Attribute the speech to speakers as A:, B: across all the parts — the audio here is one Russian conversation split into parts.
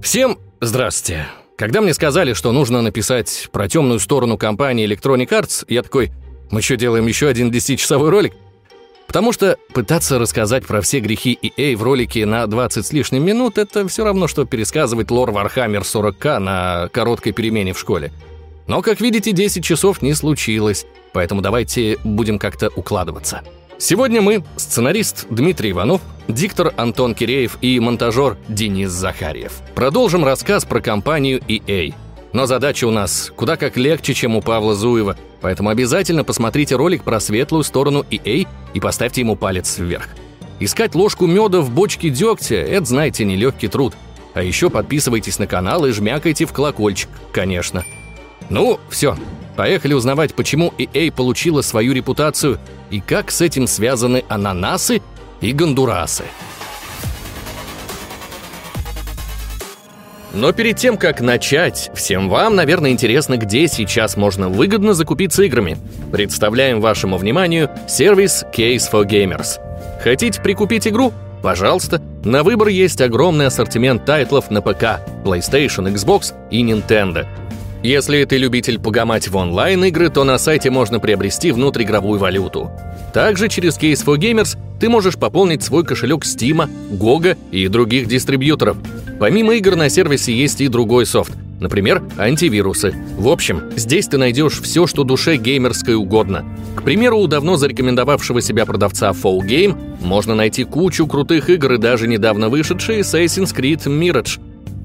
A: Всем здравствуйте. Когда мне сказали, что нужно написать про темную сторону компании Electronic Arts, я такой, мы что, делаем еще один 10-часовой ролик? Потому что пытаться рассказать про все грехи EA в ролике на 20 с лишним минут — это все равно, что пересказывать лор Warhammer 40к на короткой перемене в школе. Но, как видите, 10 часов не случилось, поэтому давайте будем как-то укладываться. Сегодня мы, сценарист Дмитрий Иванов, диктор Антон Киреев и монтажер Денис Захарьев. Продолжим рассказ про компанию EA. Но задача у нас куда как легче, чем у Павла Зуева, поэтому обязательно посмотрите ролик про светлую сторону EA и поставьте ему палец вверх. Искать ложку меда в бочке дегтя – это, знаете, нелегкий труд. А еще подписывайтесь на канал и жмякайте в колокольчик, конечно. Ну, все, Поехали узнавать, почему EA получила свою репутацию и как с этим связаны ананасы и гондурасы. Но перед тем, как начать, всем вам, наверное, интересно, где сейчас можно выгодно закупиться играми. Представляем вашему вниманию сервис Case for Gamers. Хотите прикупить игру? Пожалуйста, на выбор есть огромный ассортимент тайтлов на ПК, PlayStation, Xbox и Nintendo – если ты любитель погамать в онлайн-игры, то на сайте можно приобрести внутриигровую валюту. Также через Case for Gamers ты можешь пополнить свой кошелек Steam, GOG и других дистрибьюторов. Помимо игр на сервисе есть и другой софт, например, антивирусы. В общем, здесь ты найдешь все, что душе геймерской угодно. К примеру, у давно зарекомендовавшего себя продавца Fall Game можно найти кучу крутых игр и даже недавно вышедший Assassin's Creed Mirage.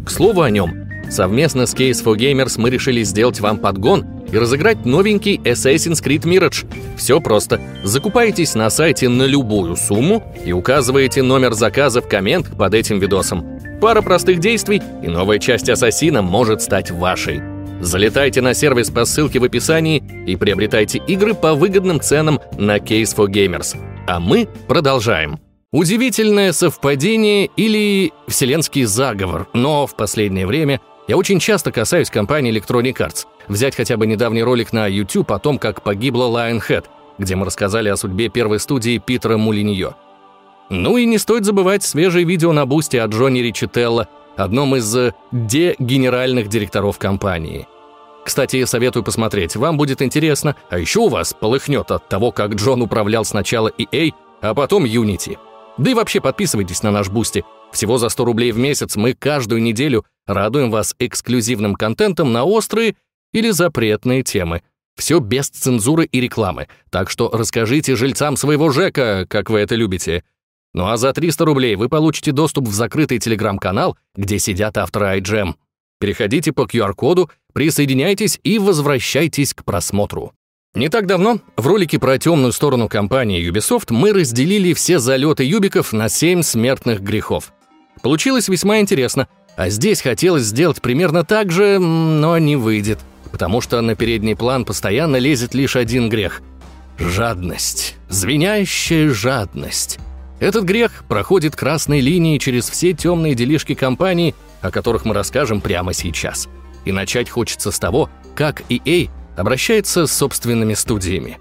A: К слову о нем, Совместно с Case for Gamers мы решили сделать вам подгон и разыграть новенький Assassin's Creed Mirage. Все просто. Закупаетесь на сайте на любую сумму и указываете номер заказа в коммент под этим видосом. Пара простых действий, и новая часть Ассасина может стать вашей. Залетайте на сервис по ссылке в описании и приобретайте игры по выгодным ценам на Case for Gamers. А мы продолжаем. Удивительное совпадение или вселенский заговор, но в последнее время – я очень часто касаюсь компании Electronic Arts. Взять хотя бы недавний ролик на YouTube о том, как погибла Lionhead, где мы рассказали о судьбе первой студии Питера Молиньё. Ну и не стоит забывать свежее видео на Boosty о Джоне Ричителло, одном из э, де-генеральных директоров компании. Кстати, советую посмотреть, вам будет интересно, а еще у вас полыхнет от того, как Джон управлял сначала EA, а потом Unity. Да и вообще подписывайтесь на наш Boosty. Всего за 100 рублей в месяц мы каждую неделю Радуем вас эксклюзивным контентом на острые или запретные темы. Все без цензуры и рекламы, так что расскажите жильцам своего ЖЭКа, как вы это любите. Ну а за 300 рублей вы получите доступ в закрытый телеграм-канал, где сидят авторы iGEM. Переходите по QR-коду, присоединяйтесь и возвращайтесь к просмотру. Не так давно в ролике про темную сторону компании Ubisoft мы разделили все залеты юбиков на 7 смертных грехов. Получилось весьма интересно — а здесь хотелось сделать примерно так же, но не выйдет, потому что на передний план постоянно лезет лишь один грех – жадность, звенящая жадность. Этот грех проходит красной линией через все темные делишки компании, о которых мы расскажем прямо сейчас. И начать хочется с того, как EA обращается с собственными студиями.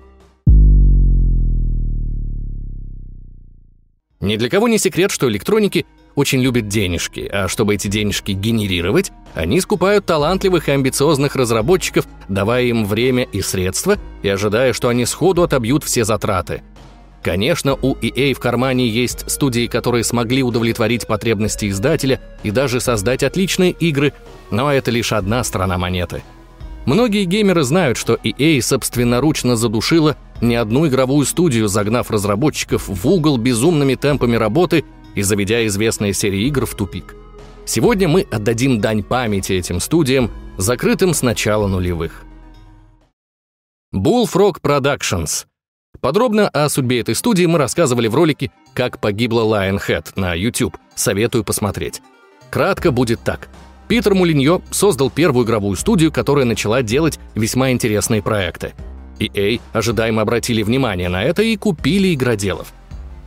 A: Ни для кого не секрет, что электроники очень любят денежки, а чтобы эти денежки генерировать, они скупают талантливых и амбициозных разработчиков, давая им время и средства и ожидая, что они сходу отобьют все затраты. Конечно, у EA в кармане есть студии, которые смогли удовлетворить потребности издателя и даже создать отличные игры, но это лишь одна сторона монеты. Многие геймеры знают, что EA собственноручно задушила не одну игровую студию, загнав разработчиков в угол безумными темпами работы и заведя известные серии игр в тупик. Сегодня мы отдадим дань памяти этим студиям, закрытым с начала нулевых. Bullfrog Productions. Подробно о судьбе этой студии мы рассказывали в ролике «Как погибла Lionhead» на YouTube. Советую посмотреть. Кратко будет так. Питер Мулиньо создал первую игровую студию, которая начала делать весьма интересные проекты. EA ожидаемо обратили внимание на это и купили игроделов –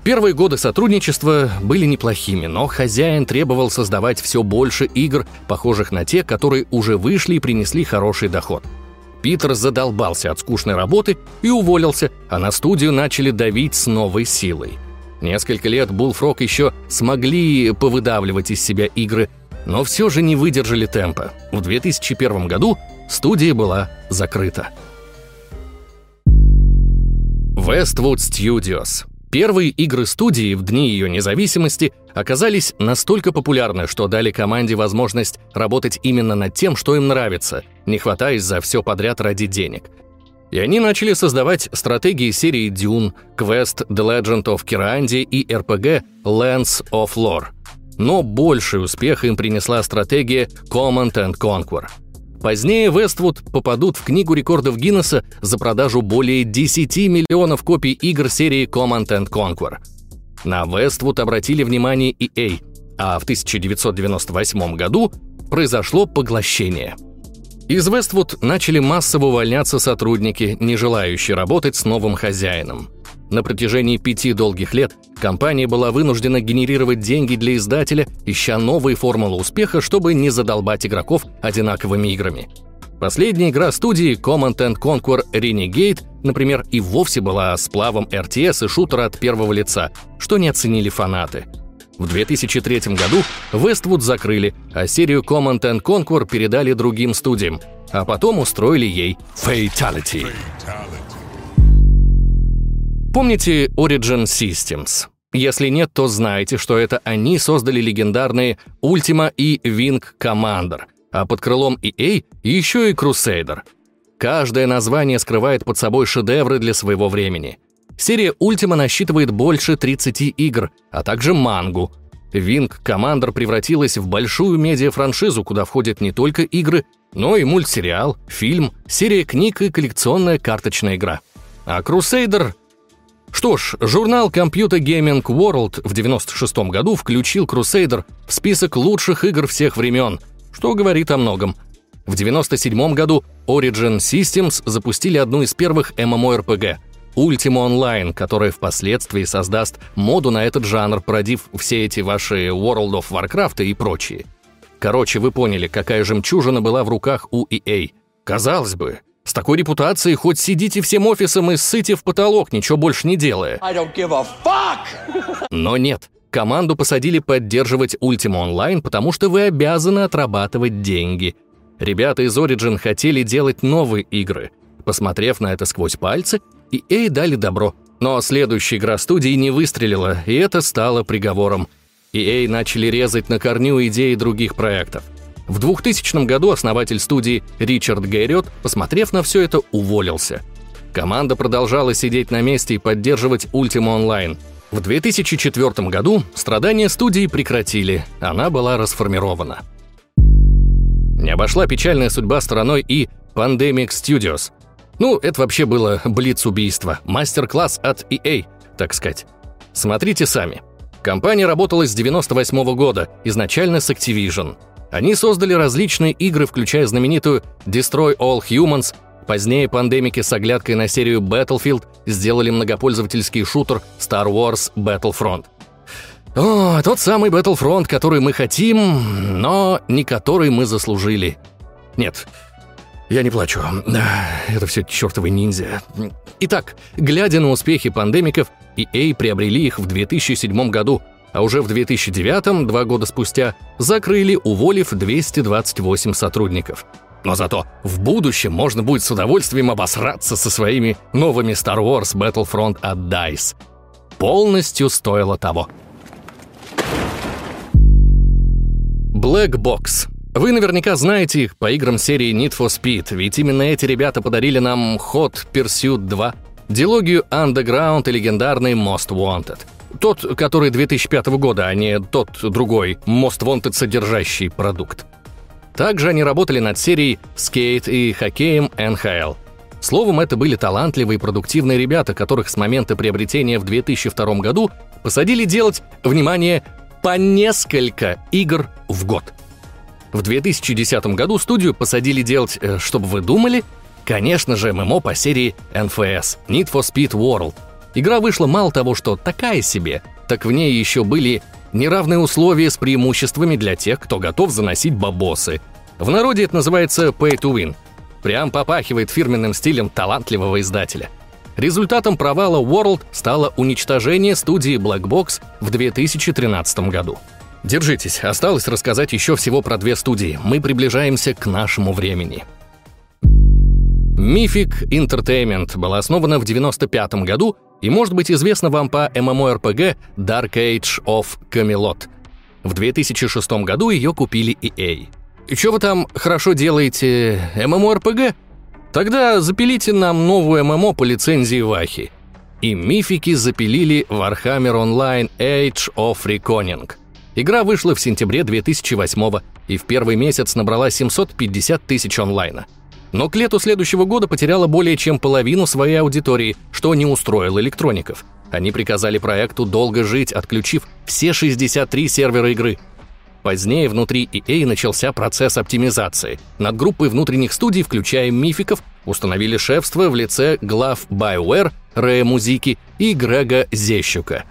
A: Первые годы сотрудничества были неплохими, но хозяин требовал создавать все больше игр, похожих на те, которые уже вышли и принесли хороший доход. Питер задолбался от скучной работы и уволился, а на студию начали давить с новой силой. Несколько лет Bullfrog еще смогли повыдавливать из себя игры, но все же не выдержали темпа. В 2001 году студия была закрыта. Westwood Studios. Первые игры студии в дни ее независимости оказались настолько популярны, что дали команде возможность работать именно над тем, что им нравится, не хватаясь за все подряд ради денег. И они начали создавать стратегии серии Dune, Quest The Legend of Kirandi и RPG Lands of Lore. Но больший успех им принесла стратегия Command and Conquer – Позднее Вествуд попадут в Книгу рекордов Гиннесса за продажу более 10 миллионов копий игр серии Command and Conquer. На Вествуд обратили внимание EA, а в 1998 году произошло поглощение. Из Вествуд начали массово увольняться сотрудники, не желающие работать с новым хозяином. На протяжении пяти долгих лет компания была вынуждена генерировать деньги для издателя, ища новые формулы успеха, чтобы не задолбать игроков одинаковыми играми. Последняя игра студии Command Conquer Renegade, например, и вовсе была сплавом RTS и шутера от первого лица, что не оценили фанаты. В 2003 году Westwood закрыли, а серию Command Conquer передали другим студиям, а потом устроили ей Fatality. Fatality. Помните Origin Systems? Если нет, то знайте, что это они создали легендарные Ultima и Wing Commander, а под крылом EA еще и Crusader. Каждое название скрывает под собой шедевры для своего времени. Серия Ultima насчитывает больше 30 игр, а также мангу. Wing Commander превратилась в большую медиа-франшизу, куда входят не только игры, но и мультсериал, фильм, серия книг и коллекционная карточная игра. А Crusader что ж, журнал Computer Gaming World в 96 году включил Crusader в список лучших игр всех времен, что говорит о многом. В 97 году Origin Systems запустили одну из первых MMORPG — Ultima Online, которая впоследствии создаст моду на этот жанр, породив все эти ваши World of Warcraft и прочие. Короче, вы поняли, какая жемчужина была в руках у EA. Казалось бы, с такой репутацией хоть сидите всем офисом и ссыте в потолок, ничего больше не делая. Но нет. Команду посадили поддерживать Ultima Online, потому что вы обязаны отрабатывать деньги. Ребята из Origin хотели делать новые игры. Посмотрев на это сквозь пальцы, EA дали добро. Но следующая игра студии не выстрелила, и это стало приговором. EA начали резать на корню идеи других проектов. В 2000 году основатель студии Ричард Гэрриот, посмотрев на все это, уволился. Команда продолжала сидеть на месте и поддерживать Ultima Online. В 2004 году страдания студии прекратили, она была расформирована. Не обошла печальная судьба стороной и Pandemic Studios. Ну, это вообще было блиц-убийство, мастер-класс от EA, так сказать. Смотрите сами. Компания работала с 98 -го года, изначально с Activision – они создали различные игры, включая знаменитую Destroy All Humans, Позднее пандемики с оглядкой на серию Battlefield сделали многопользовательский шутер Star Wars Battlefront. О, тот самый Battlefront, который мы хотим, но не который мы заслужили. Нет, я не плачу. Это все чертовы ниндзя. Итак, глядя на успехи пандемиков, EA приобрели их в 2007 году – а уже в 2009, два года спустя, закрыли, уволив 228 сотрудников. Но зато в будущем можно будет с удовольствием обосраться со своими новыми Star Wars Battlefront от DICE. Полностью стоило того. Black Box. Вы наверняка знаете их по играм серии Need for Speed, ведь именно эти ребята подарили нам Hot Pursuit 2, дилогию Underground и легендарный Most Wanted — тот, который 2005 года, а не тот другой, Most Wanted содержащий продукт. Также они работали над серией «Скейт» и хоккеем НХЛ. Словом, это были талантливые и продуктивные ребята, которых с момента приобретения в 2002 году посадили делать, внимание, по несколько игр в год. В 2010 году студию посадили делать, э, чтобы вы думали, конечно же, ММО по серии NFS – Need for Speed World – Игра вышла мало того, что такая себе, так в ней еще были неравные условия с преимуществами для тех, кто готов заносить бабосы. В народе это называется pay to win. Прям попахивает фирменным стилем талантливого издателя. Результатом провала World стало уничтожение студии Black Box в 2013 году. Держитесь, осталось рассказать еще всего про две студии. Мы приближаемся к нашему времени. Mythic Entertainment была основана в 95 году и может быть известна вам по MMORPG Dark Age of Camelot. В 2006 году ее купили EA. И что вы там хорошо делаете, MMORPG? Тогда запилите нам новую ММО по лицензии Вахи. И мифики запилили Warhammer Online Age of Reckoning. Игра вышла в сентябре 2008 и в первый месяц набрала 750 тысяч онлайна. Но к лету следующего года потеряла более чем половину своей аудитории, что не устроило электроников. Они приказали проекту долго жить, отключив все 63 сервера игры – Позднее внутри EA начался процесс оптимизации. Над группой внутренних студий, включая мификов, установили шефство в лице глав BioWare, Рэя Музики и Грега Зещука.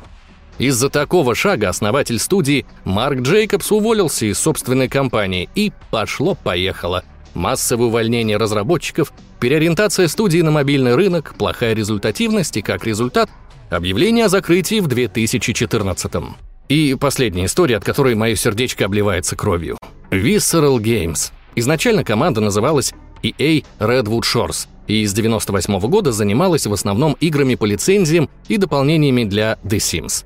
A: Из-за такого шага основатель студии Марк Джейкобс уволился из собственной компании и пошло-поехало. Массовое увольнение разработчиков, переориентация студии на мобильный рынок, плохая результативность и, как результат, объявление о закрытии в 2014 -м. И последняя история, от которой мое сердечко обливается кровью. Visceral Games. Изначально команда называлась EA Redwood Shores и с 98 -го года занималась в основном играми по лицензиям и дополнениями для The Sims.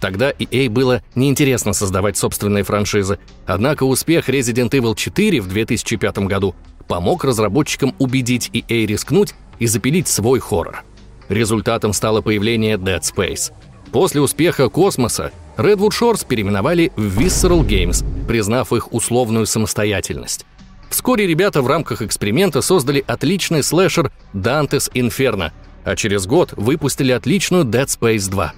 A: Тогда EA было неинтересно создавать собственные франшизы, однако успех Resident Evil 4 в 2005 году помог разработчикам убедить EA рискнуть и запилить свой хоррор. Результатом стало появление Dead Space. После успеха «Космоса» Redwood Shores переименовали в Visceral Games, признав их условную самостоятельность. Вскоре ребята в рамках эксперимента создали отличный слэшер Dante's Inferno, а через год выпустили отличную Dead Space 2.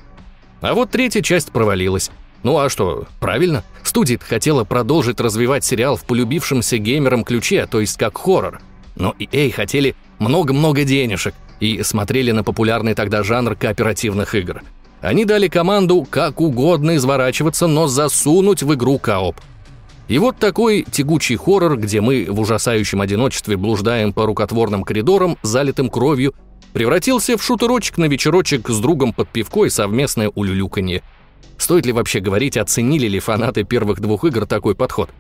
A: А вот третья часть провалилась. Ну а что, правильно? Студия хотела продолжить развивать сериал в полюбившемся геймерам ключе, то есть как хоррор. Но EA хотели много-много денежек и смотрели на популярный тогда жанр кооперативных игр – они дали команду как угодно изворачиваться, но засунуть в игру кооп. И вот такой тягучий хоррор, где мы в ужасающем одиночестве блуждаем по рукотворным коридорам, залитым кровью, превратился в шутерочек на вечерочек с другом под пивко и совместное улюлюканье. Стоит ли вообще говорить, оценили ли фанаты первых двух игр такой подход?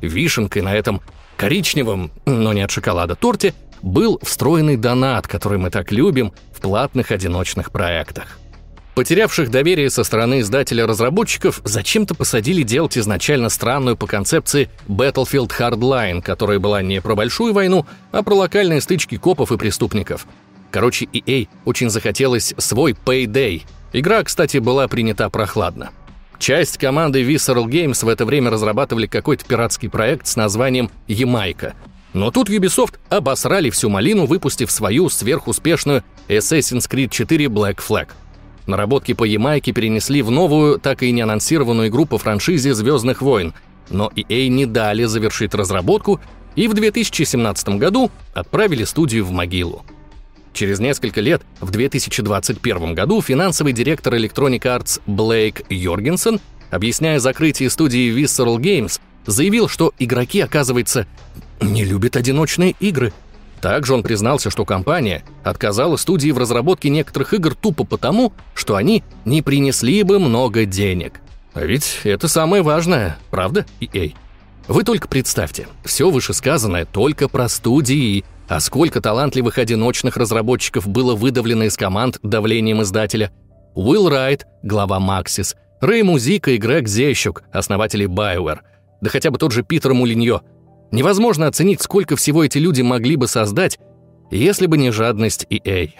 A: Вишенкой на этом коричневом, но не от шоколада, торте был встроенный донат, который мы так любим в платных одиночных проектах. Потерявших доверие со стороны издателя-разработчиков зачем-то посадили делать изначально странную по концепции Battlefield Hardline, которая была не про большую войну, а про локальные стычки копов и преступников. Короче, EA очень захотелось свой Payday. Игра, кстати, была принята прохладно. Часть команды Visceral Games в это время разрабатывали какой-то пиратский проект с названием «Ямайка». Но тут Ubisoft обосрали всю малину, выпустив свою сверхуспешную Assassin's Creed 4 Black Flag – Наработки по Ямайке перенесли в новую, так и не анонсированную игру по франшизе «Звездных войн», но EA не дали завершить разработку и в 2017 году отправили студию в могилу. Через несколько лет, в 2021 году, финансовый директор Electronic Arts Блейк Йоргенсен, объясняя закрытие студии Visceral Games, заявил, что игроки, оказывается, не любят одиночные игры – также он признался, что компания отказала студии в разработке некоторых игр тупо потому, что они не принесли бы много денег. А ведь это самое важное, правда, EA? Вы только представьте, все вышесказанное только про студии, а сколько талантливых одиночных разработчиков было выдавлено из команд давлением издателя. Уилл Райт, глава Maxis, Рэй Музика и Грег Зещук, основатели BioWare, да хотя бы тот же Питер Мулиньо – Невозможно оценить, сколько всего эти люди могли бы создать, если бы не жадность EA.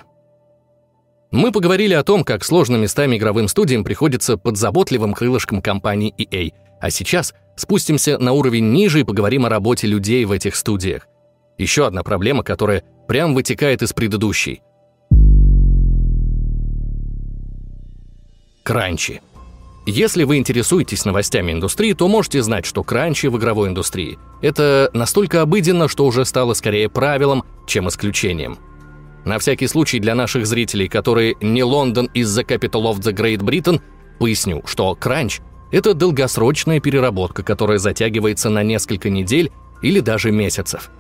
A: Мы поговорили о том, как сложно местами игровым студиям приходится под заботливым крылышком компании EA, а сейчас спустимся на уровень ниже и поговорим о работе людей в этих студиях. Еще одна проблема, которая прям вытекает из предыдущей. Кранчи. Если вы интересуетесь новостями индустрии, то можете знать, что кранчи в игровой индустрии – это настолько обыденно, что уже стало скорее правилом, чем исключением. На всякий случай для наших зрителей, которые не Лондон из-за Capital of the Great Britain, поясню, что кранч – это долгосрочная переработка, которая затягивается на несколько недель или даже месяцев.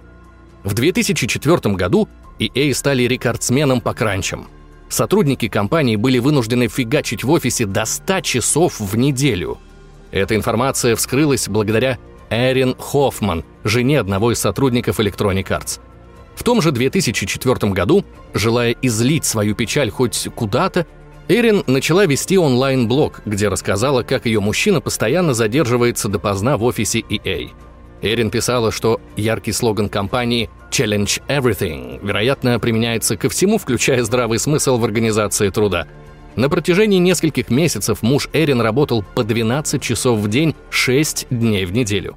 A: В 2004 году EA стали рекордсменом по кранчам – Сотрудники компании были вынуждены фигачить в офисе до 100 часов в неделю. Эта информация вскрылась благодаря Эрин Хоффман, жене одного из сотрудников Electronic Arts. В том же 2004 году, желая излить свою печаль хоть куда-то, Эрин начала вести онлайн-блог, где рассказала, как ее мужчина постоянно задерживается допоздна в офисе EA. Эрин писала, что яркий слоган компании «Challenge Everything» вероятно применяется ко всему, включая здравый смысл в организации труда. На протяжении нескольких месяцев муж Эрин работал по 12 часов в день, 6 дней в неделю.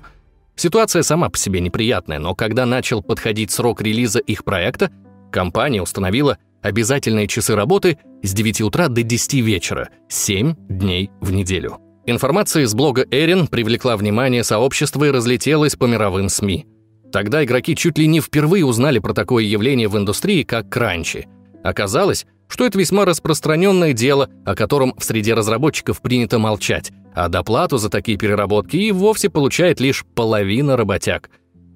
A: Ситуация сама по себе неприятная, но когда начал подходить срок релиза их проекта, компания установила обязательные часы работы с 9 утра до 10 вечера, 7 дней в неделю. Информация из блога Эрин привлекла внимание сообщества и разлетелась по мировым СМИ. Тогда игроки чуть ли не впервые узнали про такое явление в индустрии, как кранчи. Оказалось, что это весьма распространенное дело, о котором в среде разработчиков принято молчать, а доплату за такие переработки и вовсе получает лишь половина работяг.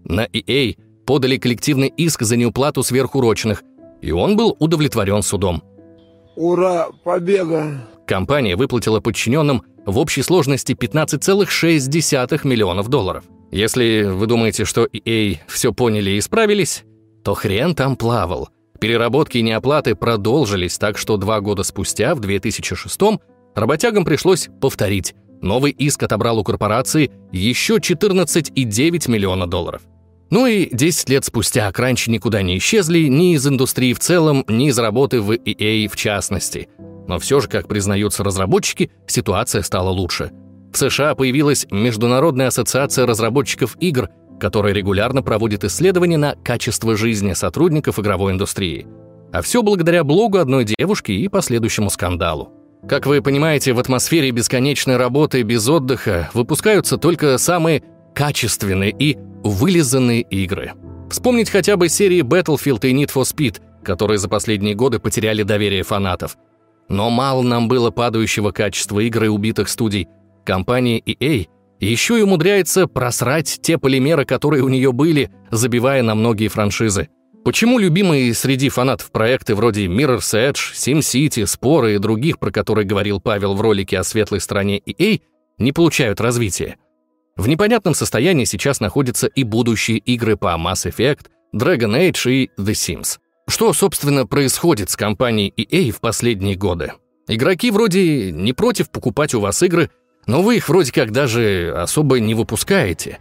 A: На EA подали коллективный иск за неуплату сверхурочных, и он был удовлетворен судом.
B: Ура, побега!
A: Компания выплатила подчиненным в общей сложности 15,6 миллионов долларов. Если вы думаете, что EA все поняли и исправились, то хрен там плавал. Переработки и неоплаты продолжились, так что два года спустя, в 2006 работягам пришлось повторить. Новый иск отобрал у корпорации еще 14,9 миллиона долларов. Ну и 10 лет спустя кранчи никуда не исчезли ни из индустрии в целом, ни из работы в EA в частности. Но все же, как признаются разработчики, ситуация стала лучше. В США появилась Международная ассоциация разработчиков игр, которая регулярно проводит исследования на качество жизни сотрудников игровой индустрии. А все благодаря блогу одной девушки и последующему скандалу. Как вы понимаете, в атмосфере бесконечной работы без отдыха выпускаются только самые качественные и вылизанные игры. Вспомнить хотя бы серии Battlefield и Need for Speed, которые за последние годы потеряли доверие фанатов. Но мало нам было падающего качества игр и убитых студий. Компания EA еще и умудряется просрать те полимеры, которые у нее были, забивая на многие франшизы. Почему любимые среди фанатов проекты вроде Mirror's Edge, SimCity, Споры и других, про которые говорил Павел в ролике о светлой стороне EA, не получают развития? В непонятном состоянии сейчас находятся и будущие игры по Mass Effect, Dragon Age и The Sims. Что, собственно, происходит с компанией EA в последние годы? Игроки вроде не против покупать у вас игры, но вы их вроде как даже особо не выпускаете.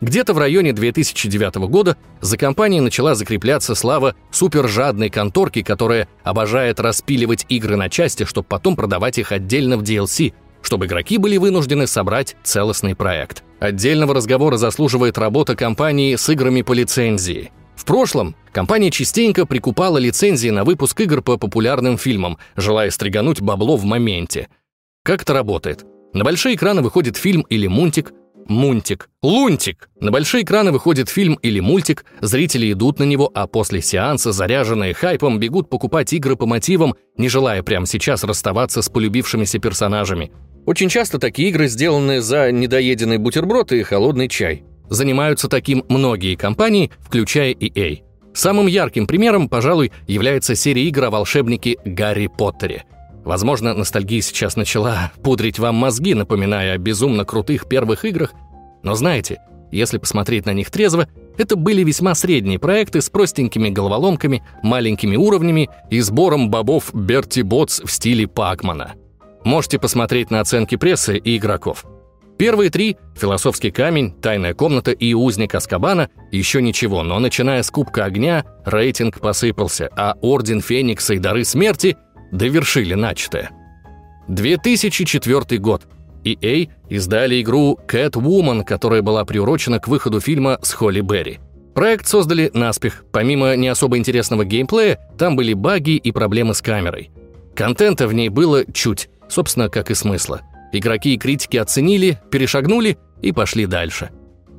A: Где-то в районе 2009 года за компанией начала закрепляться слава супержадной конторки, которая обожает распиливать игры на части, чтобы потом продавать их отдельно в DLC – чтобы игроки были вынуждены собрать целостный проект. Отдельного разговора заслуживает работа компании с играми по лицензии. Прошлом компания частенько прикупала лицензии на выпуск игр по популярным фильмам, желая стригануть бабло в моменте. Как это работает? На большие экраны выходит фильм или мультик, Мунтик. Лунтик. На большие экраны выходит фильм или мультик, зрители идут на него, а после сеанса, заряженные хайпом, бегут покупать игры по мотивам, не желая прямо сейчас расставаться с полюбившимися персонажами. Очень часто такие игры сделаны за недоеденный бутерброд и холодный чай. Занимаются таким многие компании, включая EA. Самым ярким примером, пожалуй, является серия игр о волшебнике Гарри Поттере. Возможно, ностальгия сейчас начала пудрить вам мозги, напоминая о безумно крутых первых играх, но знаете, если посмотреть на них трезво, это были весьма средние проекты с простенькими головоломками, маленькими уровнями и сбором бобов Берти Ботс в стиле Пакмана – Можете посмотреть на оценки прессы и игроков. Первые три — «Философский камень», «Тайная комната» и «Узник Аскабана» — еще ничего, но начиная с «Кубка огня» рейтинг посыпался, а «Орден Феникса» и «Дары смерти» довершили начатое. 2004 год. EA издали игру Catwoman, которая была приурочена к выходу фильма с Холли Берри. Проект создали наспех. Помимо не особо интересного геймплея, там были баги и проблемы с камерой. Контента в ней было чуть, Собственно, как и смысла. Игроки и критики оценили, перешагнули и пошли дальше.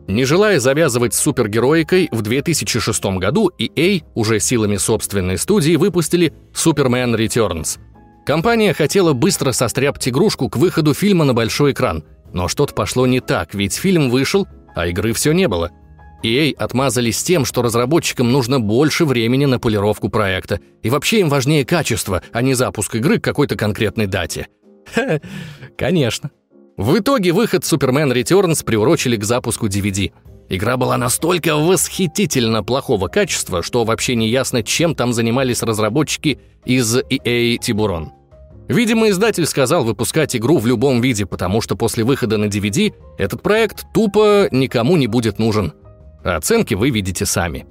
A: Не желая завязывать с супергероикой, в 2006 году EA уже силами собственной студии выпустили Superman Returns. Компания хотела быстро состряпать игрушку к выходу фильма на большой экран, но что-то пошло не так, ведь фильм вышел, а игры все не было. EA отмазались тем, что разработчикам нужно больше времени на полировку проекта, и вообще им важнее качество, а не запуск игры к какой-то конкретной дате – Конечно. В итоге выход Superman Returns приурочили к запуску DVD. Игра была настолько восхитительно плохого качества, что вообще не ясно, чем там занимались разработчики из EA Tiburon. Видимо, издатель сказал выпускать игру в любом виде, потому что после выхода на DVD этот проект тупо никому не будет нужен. А оценки вы видите сами.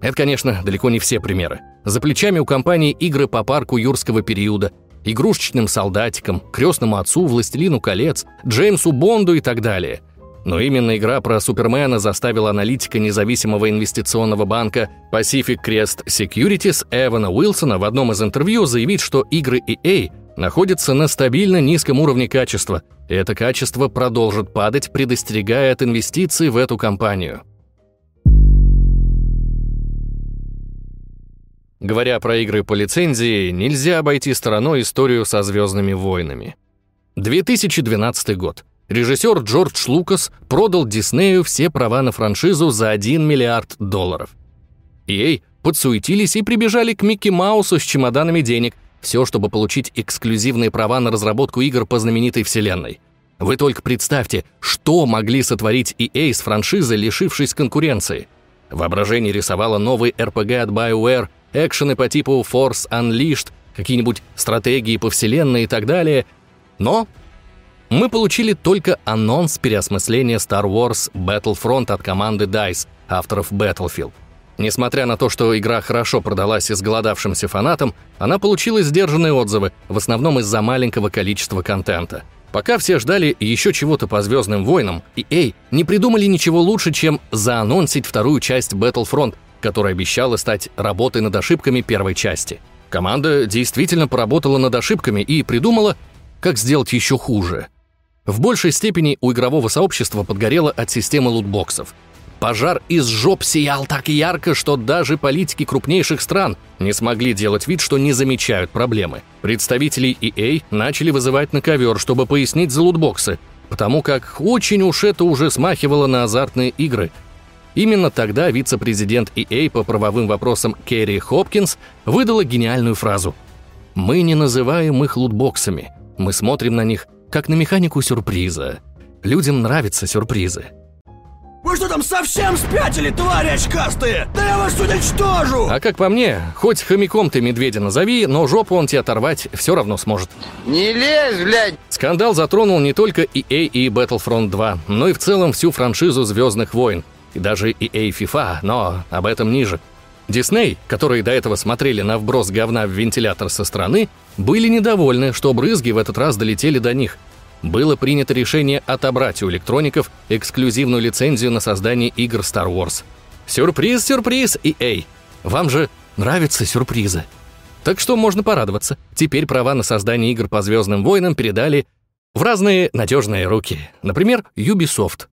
A: Это, конечно, далеко не все примеры. За плечами у компании игры по парку юрского периода, игрушечным солдатикам, крестному отцу, властелину колец, Джеймсу Бонду и так далее. Но именно игра про Супермена заставила аналитика независимого инвестиционного банка Pacific Crest Securities Эвана Уилсона в одном из интервью заявить, что игры EA находятся на стабильно низком уровне качества, и это качество продолжит падать, предостерегая от инвестиций в эту компанию. Говоря про игры по лицензии, нельзя обойти стороной историю со «Звездными войнами». 2012 год. Режиссер Джордж Лукас продал Диснею все права на франшизу за 1 миллиард долларов. EA подсуетились и прибежали к Микки Маусу с чемоданами денег, все, чтобы получить эксклюзивные права на разработку игр по знаменитой вселенной. Вы только представьте, что могли сотворить EA с франшизой, лишившись конкуренции. Воображение рисовало новый RPG от BioWare, экшены по типу Force Unleashed, какие-нибудь стратегии по вселенной и так далее. Но мы получили только анонс переосмысления Star Wars Battlefront от команды DICE, авторов Battlefield. Несмотря на то, что игра хорошо продалась изголодавшимся фанатам, она получила сдержанные отзывы, в основном из-за маленького количества контента. Пока все ждали еще чего-то по «Звездным войнам», и EA не придумали ничего лучше, чем заанонсить вторую часть Battlefront, которая обещала стать работой над ошибками первой части. Команда действительно поработала над ошибками и придумала, как сделать еще хуже. В большей степени у игрового сообщества подгорело от системы лутбоксов. Пожар из жоп сиял так ярко, что даже политики крупнейших стран не смогли делать вид, что не замечают проблемы. Представителей EA начали вызывать на ковер, чтобы пояснить за лутбоксы, потому как очень уж это уже смахивало на азартные игры – Именно тогда вице-президент EA по правовым вопросам Керри Хопкинс выдала гениальную фразу «Мы не называем их лутбоксами, мы смотрим на них как на механику сюрприза. Людям нравятся сюрпризы».
C: Вы что там совсем спятили, твари очкастые? Да я вас уничтожу!
A: А как по мне, хоть хомяком ты медведя назови, но жопу он тебе оторвать все равно сможет.
C: Не лезь, блядь!
A: Скандал затронул не только EA и Battlefront 2, но и в целом всю франшизу «Звездных войн», даже EA FIFA, но об этом ниже. Дисней, которые до этого смотрели на вброс говна в вентилятор со стороны, были недовольны, что брызги в этот раз долетели до них. Было принято решение отобрать у электроников эксклюзивную лицензию на создание игр Star Wars. Сюрприз, сюрприз, EA! Вам же нравятся сюрпризы. Так что можно порадоваться. Теперь права на создание игр по Звездным войнам передали в разные надежные руки. Например, Ubisoft.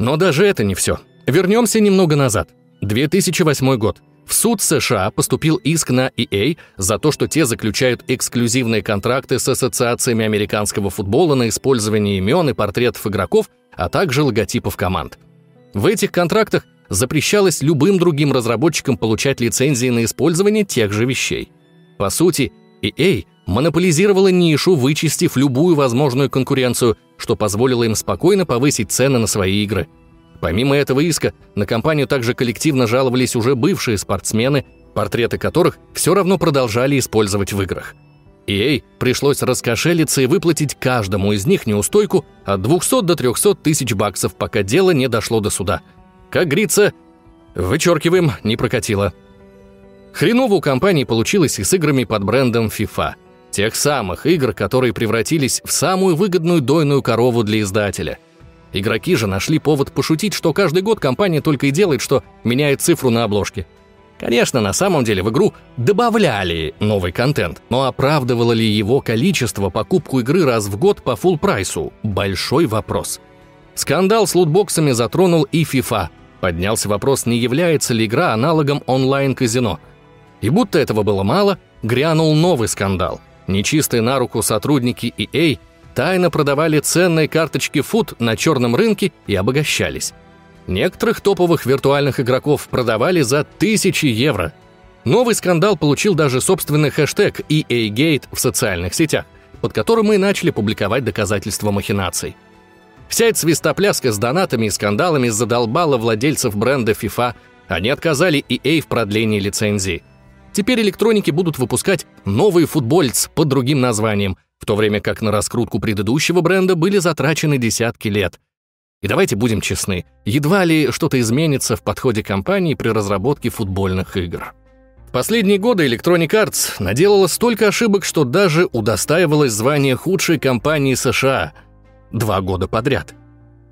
A: Но даже это не все. Вернемся немного назад. 2008 год. В суд США поступил иск на EA за то, что те заключают эксклюзивные контракты с ассоциациями американского футбола на использование имен и портретов игроков, а также логотипов команд. В этих контрактах запрещалось любым другим разработчикам получать лицензии на использование тех же вещей. По сути, EA монополизировала нишу, вычистив любую возможную конкуренцию, что позволило им спокойно повысить цены на свои игры. Помимо этого иска, на компанию также коллективно жаловались уже бывшие спортсмены, портреты которых все равно продолжали использовать в играх. EA пришлось раскошелиться и выплатить каждому из них неустойку от 200 до 300 тысяч баксов, пока дело не дошло до суда. Как говорится, вычеркиваем, не прокатило. Хреново у компании получилось и с играми под брендом FIFA. Тех самых игр, которые превратились в самую выгодную дойную корову для издателя. Игроки же нашли повод пошутить, что каждый год компания только и делает, что меняет цифру на обложке. Конечно, на самом деле в игру добавляли новый контент, но оправдывало ли его количество покупку игры раз в год по full прайсу – большой вопрос. Скандал с лутбоксами затронул и FIFA. Поднялся вопрос, не является ли игра аналогом онлайн-казино – и будто этого было мало, грянул новый скандал. Нечистые на руку сотрудники EA тайно продавали ценные карточки фут на черном рынке и обогащались. Некоторых топовых виртуальных игроков продавали за тысячи евро. Новый скандал получил даже собственный хэштег EA-Gate в социальных сетях, под которым мы начали публиковать доказательства махинаций. Вся эта свистопляска с донатами и скандалами задолбала владельцев бренда FIFA, они отказали EA в продлении лицензии. Теперь электроники будут выпускать новый футбольц под другим названием, в то время как на раскрутку предыдущего бренда были затрачены десятки лет – и давайте будем честны, едва ли что-то изменится в подходе компании при разработке футбольных игр. В последние годы Electronic Arts наделала столько ошибок, что даже удостаивалась звания худшей компании США два года подряд.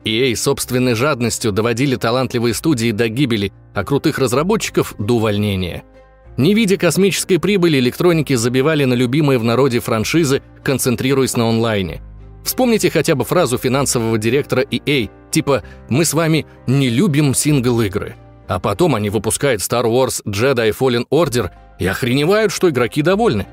A: EA собственной жадностью доводили талантливые студии до гибели, а крутых разработчиков – до увольнения. Не видя космической прибыли, электроники забивали на любимые в народе франшизы, концентрируясь на онлайне – Вспомните хотя бы фразу финансового директора EA, типа «Мы с вами не любим single-игры». А потом они выпускают Star Wars Jedi Fallen Order и охреневают, что игроки довольны.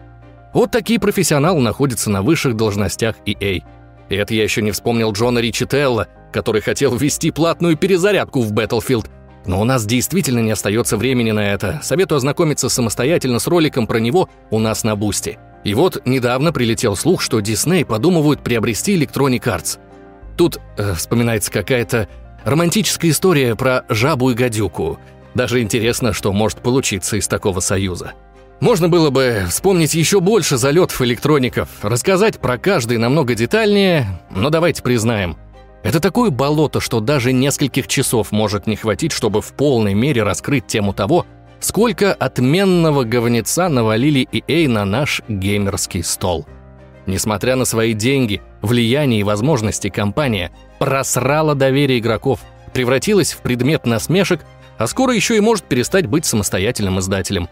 A: Вот такие профессионалы находятся на высших должностях EA. И это я еще не вспомнил Джона Ричителло, который хотел ввести платную перезарядку в Battlefield. Но у нас действительно не остается времени на это. Советую ознакомиться самостоятельно с роликом про него у нас на Boosty. И вот недавно прилетел слух, что Дисней подумывают приобрести Electronic Arts. Тут э, вспоминается какая-то романтическая история про жабу и гадюку. Даже интересно, что может получиться из такого союза. Можно было бы вспомнить еще больше залетов электроников, рассказать про каждый намного детальнее, но давайте признаем, это такое болото, что даже нескольких часов может не хватить, чтобы в полной мере раскрыть тему того, Сколько отменного говнеца навалили EA на наш геймерский стол. Несмотря на свои деньги, влияние и возможности, компания просрала доверие игроков, превратилась в предмет насмешек, а скоро еще и может перестать быть самостоятельным издателем.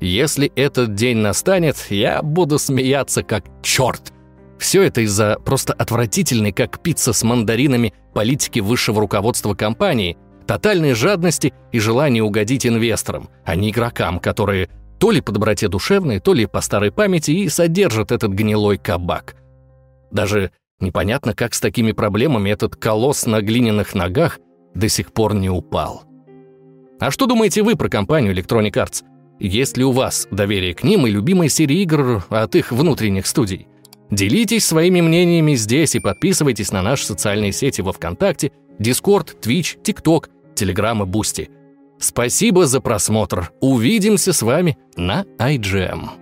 A: Если этот день настанет, я буду смеяться как черт. Все это из-за просто отвратительной, как пицца с мандаринами, политики высшего руководства компании – тотальной жадности и желания угодить инвесторам, а не игрокам, которые то ли по доброте душевной, то ли по старой памяти и содержат этот гнилой кабак. Даже непонятно, как с такими проблемами этот колосс на глиняных ногах до сих пор не упал. А что думаете вы про компанию Electronic Arts? Есть ли у вас доверие к ним и любимой серии игр от их внутренних студий? Делитесь своими мнениями здесь и подписывайтесь на наши социальные сети во Вконтакте, Discord, Twitch, TikTok, Telegram и Boosty. Спасибо за просмотр. Увидимся с вами на IGM.